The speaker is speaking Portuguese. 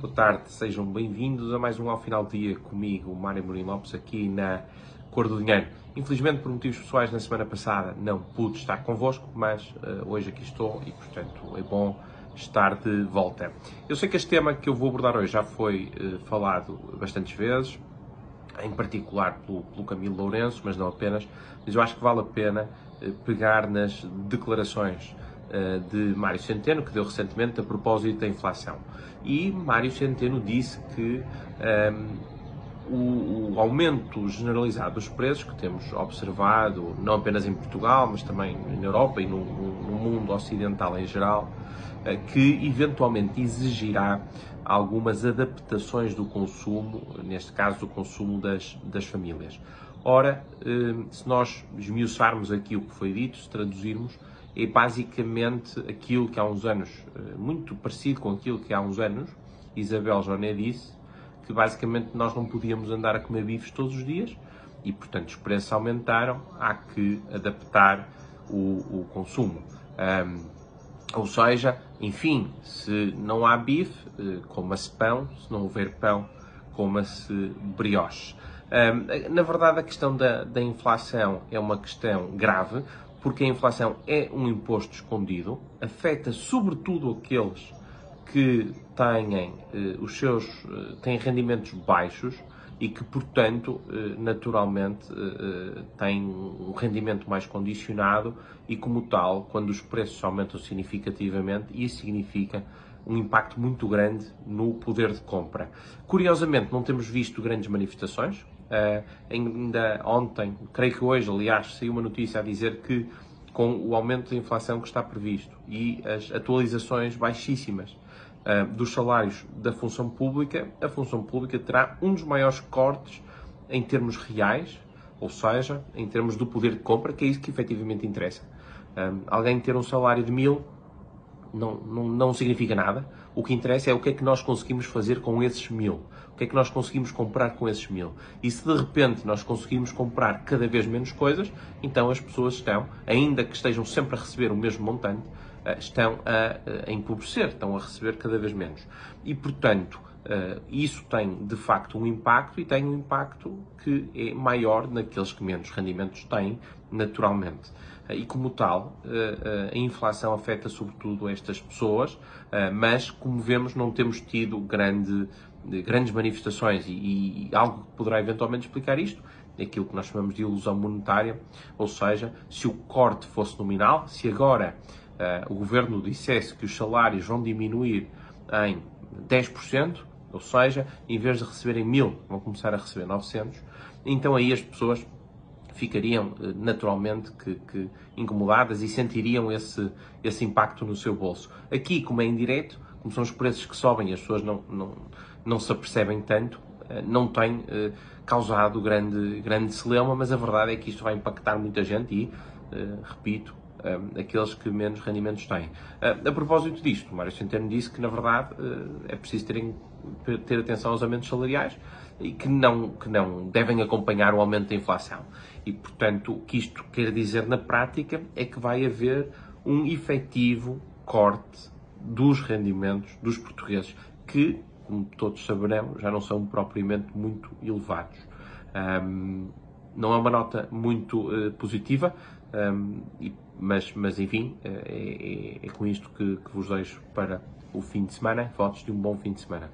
Boa tarde, sejam bem-vindos a mais um Ao Final do Dia comigo, Mário Mourinho Lopes, aqui na Cor do Dinheiro. Infelizmente, por motivos pessoais, na semana passada não pude estar convosco, mas uh, hoje aqui estou e, portanto, é bom estar de volta. Eu sei que este tema que eu vou abordar hoje já foi uh, falado bastantes vezes, em particular pelo, pelo, Camilo Lourenço, mas não apenas, mas eu acho que vale a pena uh, pegar nas declarações de Mário Centeno, que deu recentemente a propósito da inflação. E Mário Centeno disse que um, o, o, aumento generalizado dos preços que temos observado, não apenas em Portugal, mas também na Europa e no, no mundo ocidental em geral, eh, que eventualmente exigirá algumas adaptações do consumo, neste caso do consumo das, das famílias. Ora, se nós esmiuçarmos aqui o que foi dito, se traduzirmos, é basicamente aquilo que há uns anos, eh, muito parecido com aquilo que há uns anos, Isabel Joné disse, que basicamente nós não podíamos andar a comer bifes todos os dias e, portanto, os preços aumentaram, há que adaptar o, o consumo. Um, ou seja, enfim, se não há bife, eh, coma-se pão, se não houver pão, coma-se brioche. Um, na verdade, a questão da, da inflação é uma questão grave, porque a inflação é um imposto escondido, afeta sobretudo aqueles que têm eh, os seus eh, têm rendimentos baixos e que, portanto, eh, naturalmente eh, têm um rendimento mais condicionado e, como tal, quando os preços aumentam significativamente, isso significa um impacto muito grande no poder de compra. Curiosamente, não temos visto grandes manifestações, Uh, ainda ontem, creio que hoje, aliás, saiu uma notícia a dizer que com o aumento da inflação que está previsto e as atualizações baixíssimas uh, dos salários da função pública, a função pública terá um dos maiores cortes em termos reais, ou seja, em termos do poder de compra, que é isso que efetivamente interessa. Um, ah, alguém ter um salário de mil não, não, não significa nada. O que interessa é o que é que nós conseguimos fazer com esses mil. O que é que nós conseguimos comprar com esses mil. E se de repente nós conseguimos comprar cada vez menos coisas, então as pessoas estão, ainda que estejam sempre a receber o mesmo montante, eh, estão a, a empobrecer, estão a receber cada vez menos. E, portanto, Uh, isso tem de facto um impacto e tem um impacto que é maior naqueles que menos rendimentos têm, naturalmente. Uh, e como tal, uh, a inflação afeta sobretudo estas pessoas, mas como vemos, não temos tido grande, grandes manifestações e, e, algo que poderá eventualmente explicar isto. É aquilo que nós chamamos de ilusão monetária, ou seja, se o corte fosse nominal, se agora o governo dissesse que os salários vão diminuir em 10%, ou seja, em vez de receberem 1000, vão começar a receber 900, então aí as pessoas ficariam eh, naturalmente que, que incomodadas e sentiriam esse, esse impacto no seu bolso. Aqui, como é indireto, como são os preços que sobem as pessoas não, não, não se apercebem tanto, eh, não tem eh, causado grande, grande celeuma, mas a verdade é que isto vai impactar muita gente e, repito, uh, aqueles que menos rendimentos têm. Uh, a propósito disto, Mário Centeno disse que, na verdade, uh, é preciso terem, ter atenção aos aumentos salariais e que não, que não devem acompanhar o aumento da inflação. E, portanto, o que isto quer dizer na prática é que vai haver um efetivo corte dos rendimentos dos portugueses, que, como todos saberão, já não são propriamente muito elevados. Um, não é uma nota muito uh, positiva, um, e, mas, mas enfim, é, é, é com isto que, que vos deixo para o fim de semana. Votos de um bom fim de semana.